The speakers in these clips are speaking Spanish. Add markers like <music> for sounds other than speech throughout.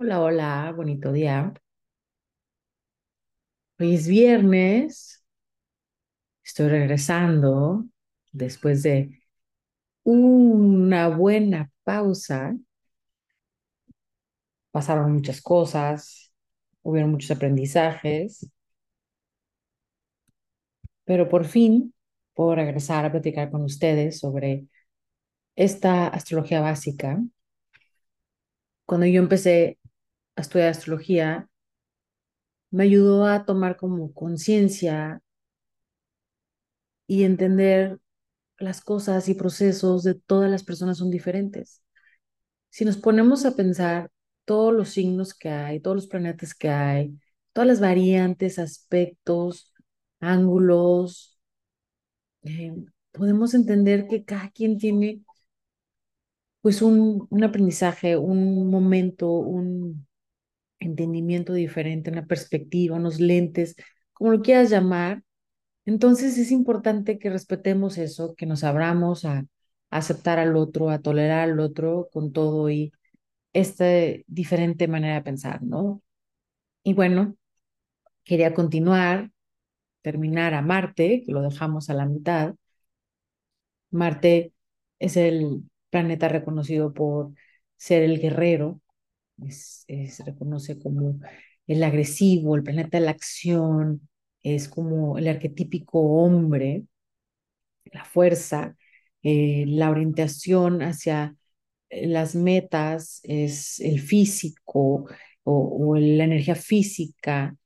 Hola, hola, bonito día. Hoy es viernes, estoy regresando después de una buena pausa. Pasaron muchas cosas, hubieron muchos aprendizajes, pero por fin puedo regresar a platicar con ustedes sobre esta astrología básica. Cuando yo empecé a estudiar astrología, me ayudó a tomar como conciencia y entender las cosas y procesos de todas las personas son diferentes. Si nos ponemos a pensar todos los signos que hay, todos los planetas que hay, todas las variantes, aspectos, ángulos, eh, podemos entender que cada quien tiene pues un, un aprendizaje, un momento, un entendimiento diferente, una perspectiva, unos lentes, como lo quieras llamar, entonces es importante que respetemos eso, que nos abramos a, aceptar al otro, a tolerar al otro con todo y esta diferente manera de pensar, ¿no? Y bueno, quería continuar, terminar a Marte, que lo dejamos a la mitad. Marte es el planeta reconocido por ser el guerrero, se reconoce como el agresivo, el planeta de la acción, es como el arquetípico hombre, la fuerza, eh, la orientación hacia eh, las metas, es el físico o, la energía física,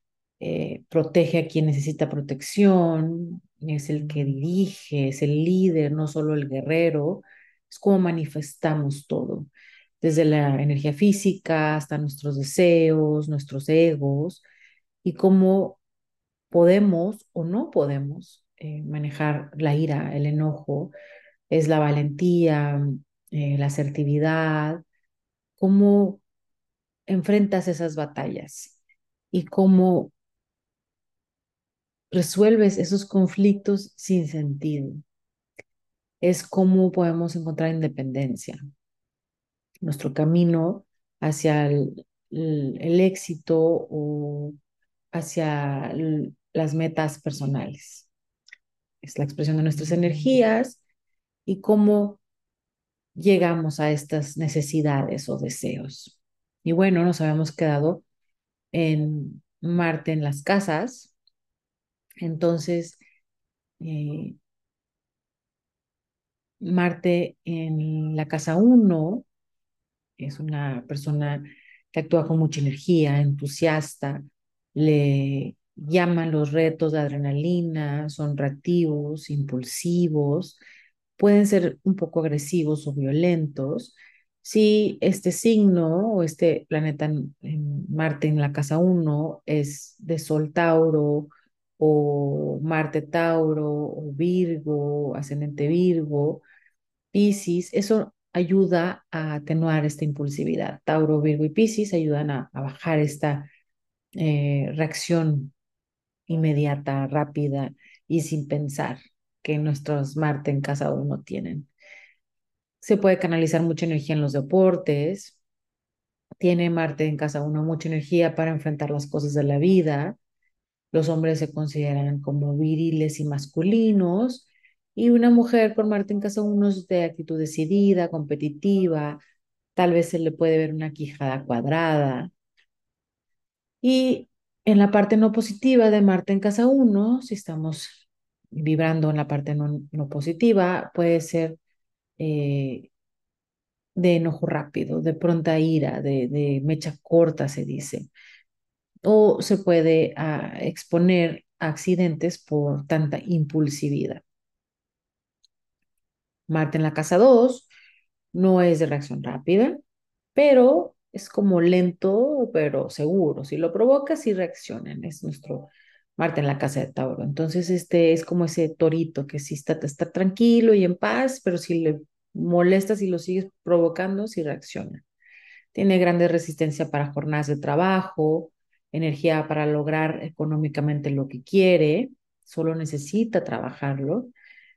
eh, protege a quien necesita protección, es el que dirige, es el líder, no solo el guerrero, es como manifestamos todo, desde la energía física hasta nuestros deseos, nuestros egos, y cómo podemos o no podemos eh, manejar la ira, el enojo, es la valentía, eh, la asertividad, cómo enfrentas esas batallas y cómo resuelves esos conflictos sin sentido. Es cómo podemos encontrar independencia. Nuestro camino hacia el, éxito o hacia las metas personales. Es la expresión de nuestras energías y cómo llegamos a estas necesidades o deseos. Y bueno, nos habíamos quedado en Marte en las casas. Entonces, eh, Marte en la casa 1 es una persona que actúa con mucha energía, entusiasta, le llaman los retos de adrenalina, son reactivos, impulsivos, pueden ser un poco agresivos o violentos. Si este signo o este planeta en, Marte en la casa 1 es de Sol Tauro o Marte Tauro o Virgo, ascendente Virgo, Piscis, eso ayuda a atenuar esta impulsividad. Tauro, Virgo y Piscis ayudan a, bajar esta eh, reacción inmediata, rápida y sin pensar que nuestros Marte en casa uno tienen. Se puede canalizar mucha energía en los deportes. Tiene Marte en casa uno mucha energía para enfrentar las cosas de la vida. Los hombres se consideran como viriles y masculinos. Y una mujer con Marte en casa uno es de actitud decidida, competitiva. Tal vez se le puede ver una quijada cuadrada. Y en la parte no positiva de Marte en casa 1, si estamos vibrando en la parte no, positiva, puede ser eh, de enojo rápido, de pronta ira, de, mecha corta, se dice. O se puede ah, exponer a accidentes por tanta impulsividad. Marte en la casa 2 no es de reacción rápida, pero es como lento, pero seguro. Si lo provocas, y reaccionan. Es nuestro Marte en la casa de Tauro. Entonces, este es como ese torito que sí está, está tranquilo y en paz, pero si le molestas y lo sigues provocando, sí reacciona. Tiene grande resistencia para jornadas de trabajo, energía para lograr económicamente lo que quiere, solo necesita trabajarlo.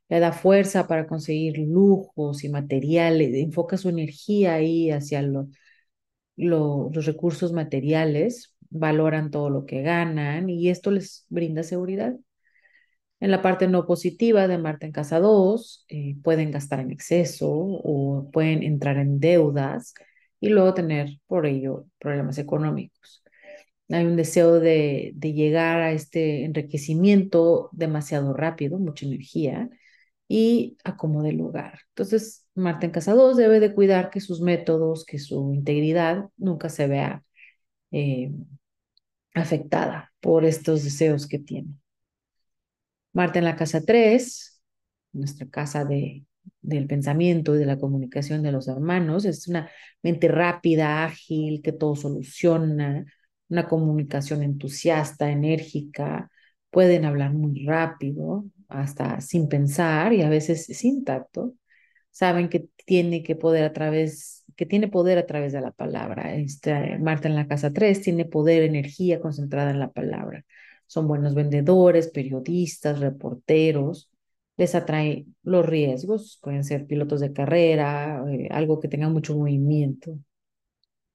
Le da fuerza para conseguir lujos y materiales, enfoca su energía ahí hacia lo, los recursos materiales, valoran todo lo que ganan y esto les brinda seguridad. En la parte no positiva de Marte en casa 2, eh, pueden gastar en exceso o pueden entrar en deudas y luego tener por ello problemas económicos. Hay un deseo de, de llegar a este enriquecimiento demasiado rápido, mucha energía y acomode el lugar. Entonces, Marte en casa 2 debe de cuidar que sus métodos, que su integridad nunca se vea eh, afectada por estos deseos que tiene. Marte en la casa 3, nuestra casa de, del pensamiento y de la comunicación de los hermanos, es una mente rápida, ágil, que todo soluciona, una comunicación entusiasta, enérgica, pueden hablar muy rápido, hasta sin pensar y a veces sin tacto. Saben que tiene que poder a través, que tiene poder a través de la palabra. Este, Marta en la casa 3 tiene poder, energía concentrada en la palabra. Son buenos vendedores, periodistas, reporteros. Les atrae los riesgos, pueden ser pilotos de carrera, eh, algo que tenga mucho movimiento.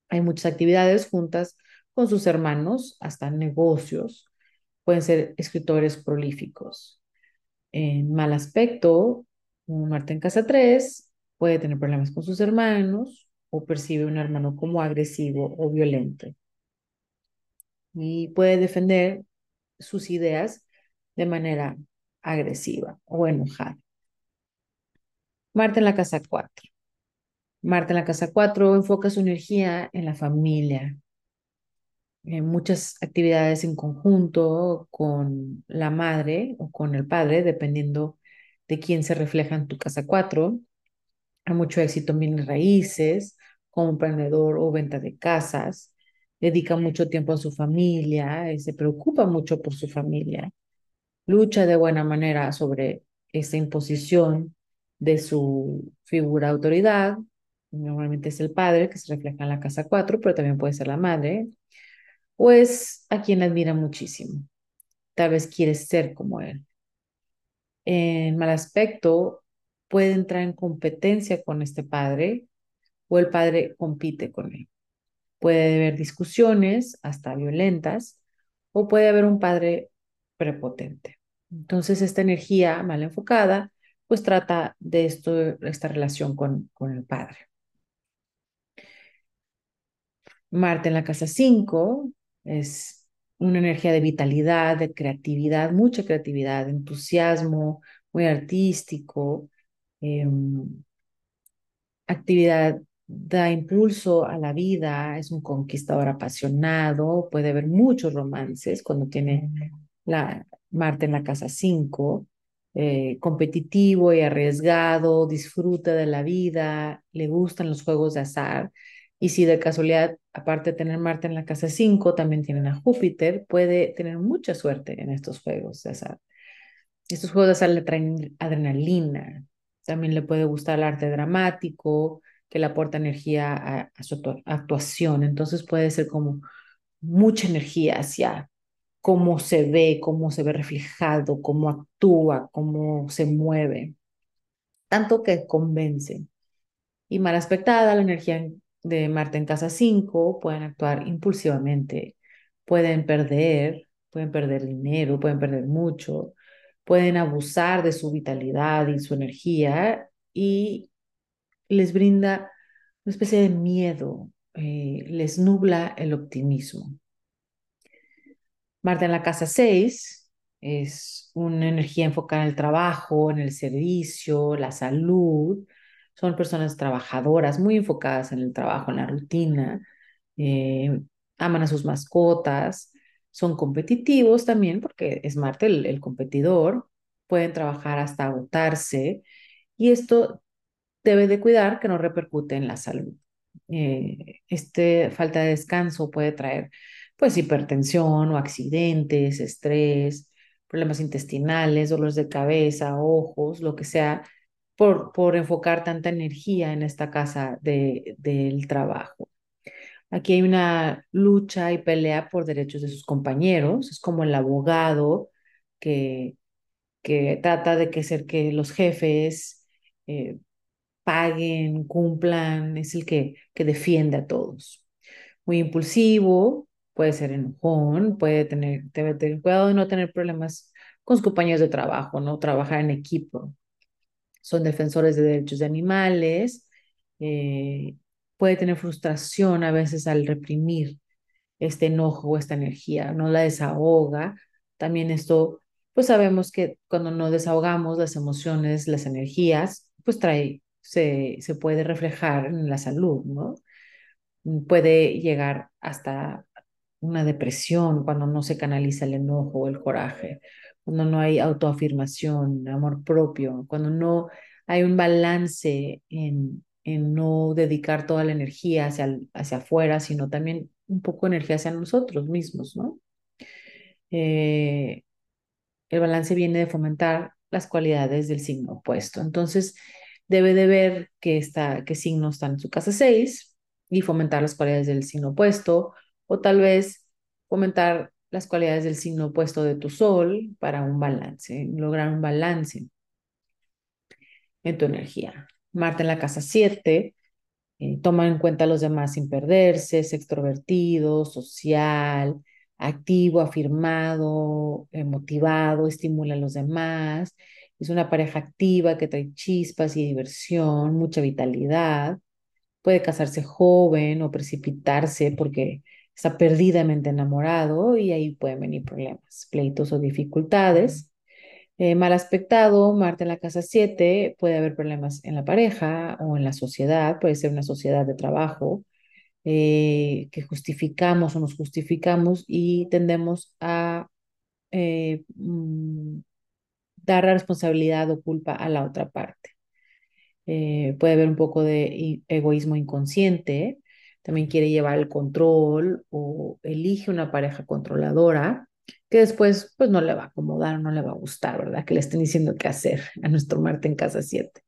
Hay muchas actividades juntas con sus hermanos, hasta negocios. Pueden ser escritores prolíficos. En mal aspecto, un Marte en casa 3 puede tener problemas con sus hermanos o percibe a un hermano como agresivo o violento. Y puede defender sus ideas de manera agresiva o enojada. Marte en la casa 4. Marte en la casa 4 enfoca su energía en la familia, en muchas actividades en conjunto con la madre o con el padre, dependiendo de quién se refleja en tu casa 4. Hay mucho éxito en bienes raíces, como emprendedor o venta de casas. Dedica mucho tiempo a su familia, eh, se preocupa mucho por su familia. Lucha de buena manera sobre esa imposición de su figura de autoridad. Normalmente es el padre que se refleja en la casa 4, pero también puede ser la madre. O es a quien admira muchísimo. Tal vez quiere ser como él en mal aspecto puede entrar en competencia con este padre o el padre compite con él. Puede haber discusiones hasta violentas o puede haber un padre prepotente. Entonces esta energía mal enfocada pues trata de esto, esta relación con, con el padre. Marte en la casa 5 es una energía de vitalidad, de creatividad, mucha creatividad, entusiasmo, muy artístico, em, actividad da impulso a la vida, es un conquistador apasionado, puede haber muchos romances cuando tiene la Marte en la casa 5, eh, competitivo y arriesgado, disfruta de la vida, le gustan los juegos de azar y si de casualidad, aparte de tener Marte en la casa 5, también tienen a Júpiter, puede tener mucha suerte en estos juegos de azar. Estos juegos de azar le traen adrenalina, también le puede gustar el arte dramático, que le aporta energía a, su actuación. Entonces puede ser como mucha energía hacia cómo se ve, cómo se ve reflejado, cómo actúa, cómo se mueve. Tanto que convence. Y mal aspectada, la energía de Marte en casa 5 pueden actuar impulsivamente, pueden perder, pueden perder dinero, pueden perder mucho, pueden abusar de su vitalidad y su energía y les brinda una especie de miedo, eh, les nubla el optimismo. Marte en la casa 6 es una energía enfocada en el trabajo, en el servicio, la salud, son personas trabajadoras, muy enfocadas en el trabajo, en la rutina, eh, aman a sus mascotas, son competitivos también, porque es Marte el, competidor, pueden trabajar hasta agotarse y esto debe de cuidar que no repercute en la salud. Eh, este falta de descanso puede traer pues hipertensión o accidentes, estrés, problemas intestinales, dolores de cabeza, ojos, lo que sea, por, por enfocar tanta energía en esta casa de, del trabajo. Aquí hay una lucha y pelea por derechos de sus compañeros. Es como el abogado que, que trata de que ser que los jefes eh, paguen, cumplan, es el que, que defiende a todos. muy impulsivo, puede ser enojón, puede tener, debe tener cuidado de no tener problemas con sus compañeros de trabajo, ¿no? Trabajar en equipo. Son defensores de derechos de animales, eh, puede tener frustración a veces al reprimir este enojo o esta energía, no la desahoga. También esto, pues sabemos que cuando no desahogamos las emociones, las energías, pues trae, se, se puede reflejar en la salud, ¿no? Puede llegar hasta una depresión cuando no se canaliza el enojo o el coraje, cuando no hay autoafirmación, amor propio, cuando no hay un balance en, en no dedicar toda la energía hacia, hacia afuera, sino también un poco de energía hacia nosotros mismos, ¿no? Eh, el balance viene de fomentar las cualidades del signo opuesto. Entonces, debe de ver que, está, qué signo está en su casa 6 y fomentar las cualidades del signo opuesto, o tal vez fomentar las cualidades del signo opuesto de tu sol para un balance, lograr un balance en tu energía. Marte en la casa 7 eh, toma en cuenta a los demás sin perderse, es extrovertido, social, activo, afirmado, eh, motivado, estimula a los demás. Es una pareja activa que trae chispas y diversión, mucha vitalidad. Puede casarse joven o precipitarse porque está perdidamente enamorado y ahí pueden venir problemas, pleitos o dificultades. Eh, mal aspectado, Marte en la casa 7, puede haber problemas en la pareja o en la sociedad, puede ser una sociedad de trabajo eh, que justificamos o nos justificamos y tendemos a eh, mm, dar la responsabilidad o culpa a la otra parte. puede haber un poco de egoísmo inconsciente, también quiere llevar el control o elige una pareja controladora que después pues no le va a acomodar, no le va a gustar, ¿verdad? Que le estén diciendo qué hacer a nuestro Marte en casa 7.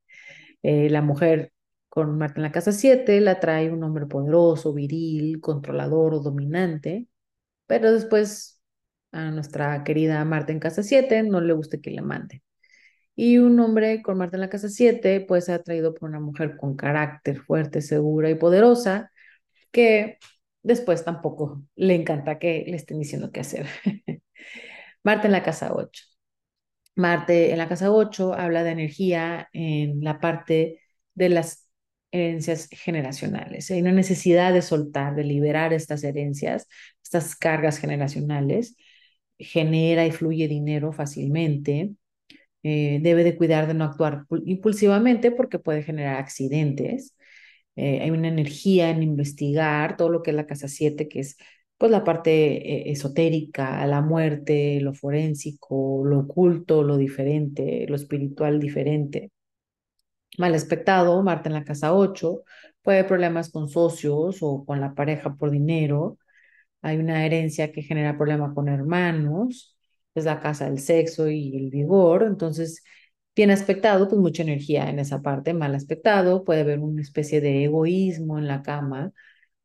Eh, la mujer con Marte en la casa 7 la trae un hombre poderoso, viril, controlador o dominante, pero después a nuestra querida Marte en casa 7 no le guste que le mande. Y un hombre con Marte en la casa 7 puede ser atraído por una mujer con carácter fuerte, segura y poderosa, que después tampoco le encanta que le estén diciendo qué hacer. <laughs> Marte en la casa 8. Marte en la casa 8 habla de energía en la parte de las herencias generacionales. Hay una necesidad de soltar, de liberar estas herencias, estas cargas generacionales. Genera y fluye dinero fácilmente. Eh, debe de cuidar de no actuar impulsivamente porque puede generar accidentes. Eh, hay una energía en investigar todo lo que es la casa 7, que es pues la parte eh, esotérica, la muerte, lo forénsico, lo oculto, lo diferente, lo espiritual diferente. Mal espectado, Marte en la casa 8, puede haber problemas con socios o con la pareja por dinero. Hay una herencia que genera problemas con hermanos, es la casa del sexo y el vigor. Entonces, Bien aspectado, pues mucha energía en esa parte. Mal aspectado, puede haber una especie de egoísmo en la cama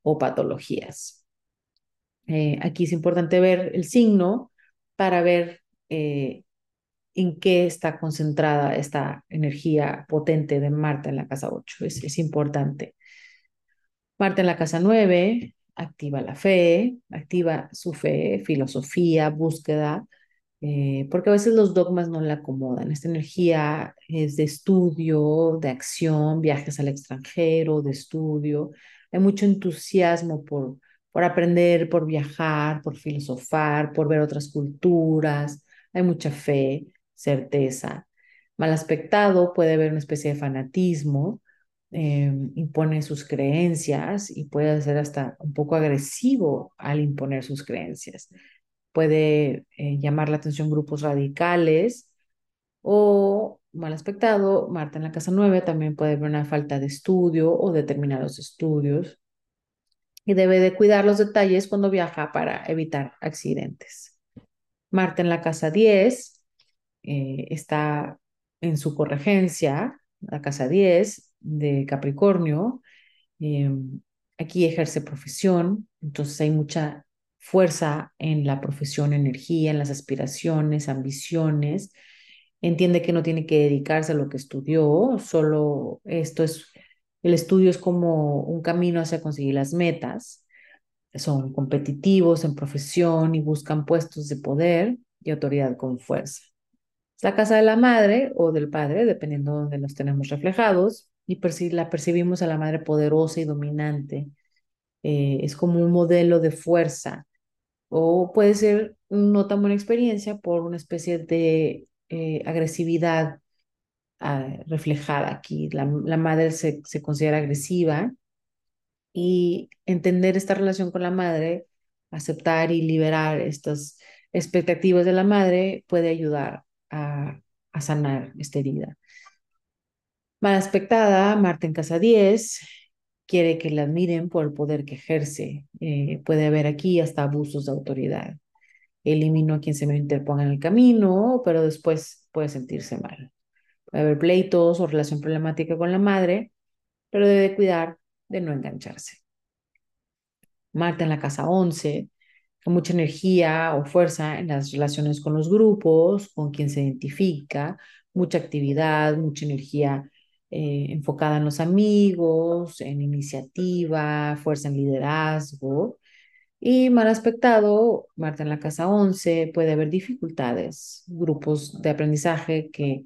o patologías. Eh, aquí es importante ver el signo para ver eh, en qué está concentrada esta energía potente de Marte en la casa 8. Es, es importante. Marte en la casa 9 activa la fe, activa su fe, filosofía, búsqueda, eh, porque a veces los dogmas no le acomodan. Esta energía es de estudio, de acción, viajes al extranjero, de estudio. Hay mucho entusiasmo por, por aprender, por viajar, por filosofar, por ver otras culturas. Hay mucha fe, certeza. Mal aspectado puede haber una especie de fanatismo, eh, impone sus creencias y puede ser hasta un poco agresivo al imponer sus creencias puede eh, llamar la atención grupos radicales o mal aspectado, Marta en la casa 9 también puede haber una falta de estudio o determinados estudios y debe de cuidar los detalles cuando viaja para evitar accidentes. Marta en la casa 10 eh, está en su corregencia, la casa 10 de Capricornio. Em, aquí ejerce profesión, entonces hay mucha fuerza en la profesión, energía, en las aspiraciones, ambiciones. Entiende que no tiene que dedicarse a lo que estudió, solo esto es, el estudio es como un camino hacia conseguir las metas. son competitivos en profesión y buscan puestos de poder y autoridad con fuerza. La casa de la madre o del padre, dependiendo de donde nos tenemos reflejados, y la percibimos a la madre poderosa y dominante. Eh, es como un modelo de fuerza o puede ser no tan buena experiencia por una especie de eh, agresividad ah, reflejada aquí. La, madre se, se, considera agresiva y entender esta relación con la madre, aceptar y liberar estas expectativas de la madre puede ayudar a, a sanar esta herida. Mal aspectada, Marta en casa 10, quiere que la admiren por el poder que ejerce. Eh, puede haber aquí hasta abusos de autoridad. Elimino a quien se me interponga en el camino, pero después puede sentirse mal. Puede haber pleitos o relación problemática con la madre, pero debe cuidar de no engancharse. Marta en la casa 11, con mucha energía o fuerza en las relaciones con los grupos, con quien se identifica, mucha actividad, mucha energía eh, enfocada en los amigos, en iniciativa, fuerza en liderazgo. Y mal aspectado, Marta en la casa 11, puede haber dificultades, grupos de aprendizaje que,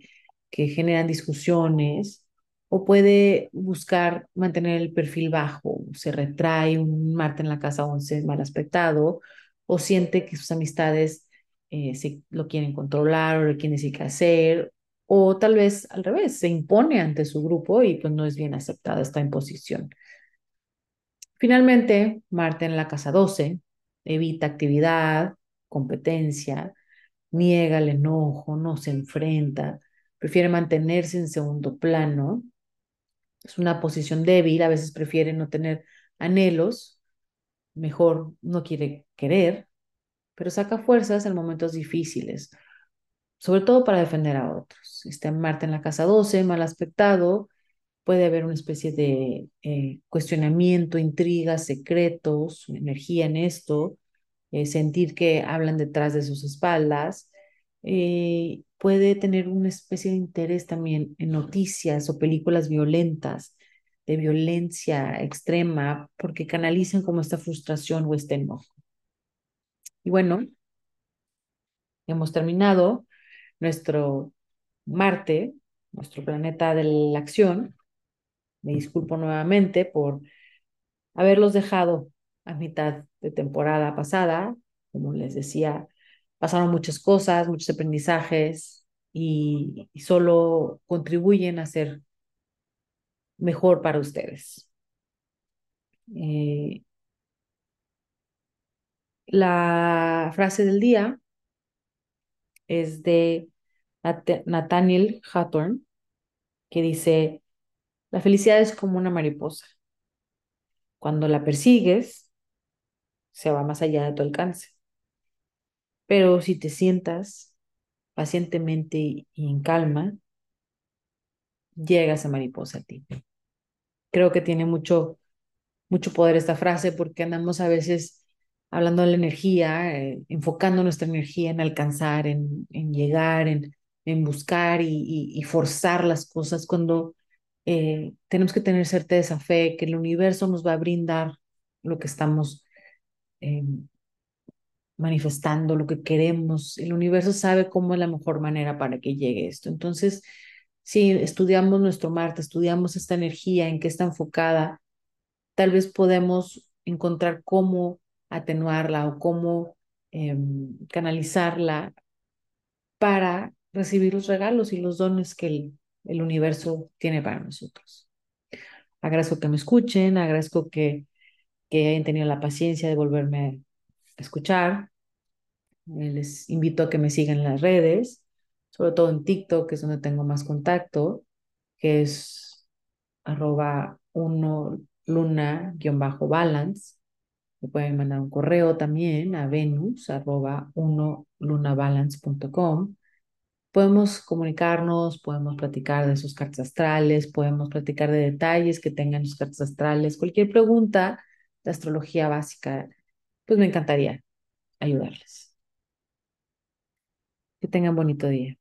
que generan discusiones o puede buscar mantener el perfil bajo, se retrae un Marta en la casa 11 mal aspectado o siente que sus amistades eh, se, lo quieren controlar o le quieren decir qué hacer o tal vez al revés, se impone ante su grupo y pues no es bien aceptada esta imposición. Finalmente, Marta en la casa 12 evita actividad, competencia, niega el enojo, no se enfrenta, prefiere mantenerse en segundo plano es una posición débil, a veces prefiere no tener anhelos, mejor no quiere querer, pero saca fuerzas en momentos difíciles, sobre todo para defender a otros. Está Marte en la casa 12, mal aspectado, puede haber una especie de eh, cuestionamiento, intrigas, secretos, energía en esto, eh, sentir que hablan detrás de sus espaldas. Eh, puede tener una especie de interés también en noticias o películas violentas, de violencia extrema, porque canalizan como esta frustración o este enojo. Y bueno, hemos terminado nuestro Marte, nuestro planeta de la acción. Me disculpo nuevamente por haberlos dejado a mitad de temporada pasada. Como les decía, pasaron muchas cosas, muchos aprendizajes y, solo contribuyen a ser mejor para ustedes. Eh, la frase del día es de Nathaniel Hawthorne, que dice, la felicidad es como una mariposa. Cuando la persigues, se va más allá de tu alcance. Pero si te sientas pacientemente y en calma, llega esa mariposa a ti. Creo que tiene mucho, mucho poder esta frase porque andamos a veces hablando de la energía, eh, enfocando nuestra energía en alcanzar, en, en llegar, en, en buscar y, forzar las cosas cuando eh, tenemos que tener certeza, fe, que el universo nos va a brindar lo que estamos em, manifestando lo que queremos. El universo sabe cómo es la mejor manera para que llegue esto. Entonces, si estudiamos nuestro Marte, estudiamos esta energía, en qué está enfocada, tal vez podemos encontrar cómo atenuarla o cómo em, canalizarla para recibir los regalos y los dones que el, universo tiene para nosotros. Agradezco que me escuchen, agradezco que, hayan tenido la paciencia de volverme escuchar. Eh, les invito a que me sigan en las redes, sobre todo en TikTok, que es donde tengo más contacto, que es arroba uno luna-balance. Me pueden mandar un correo también a venus arroba uno lunabalance.com. Podemos comunicarnos, podemos platicar de sus cartas astrales, podemos platicar de detalles que tengan sus cartas astrales, cualquier pregunta de astrología básica pues me encantaría ayudarles. Que tengan bonito día.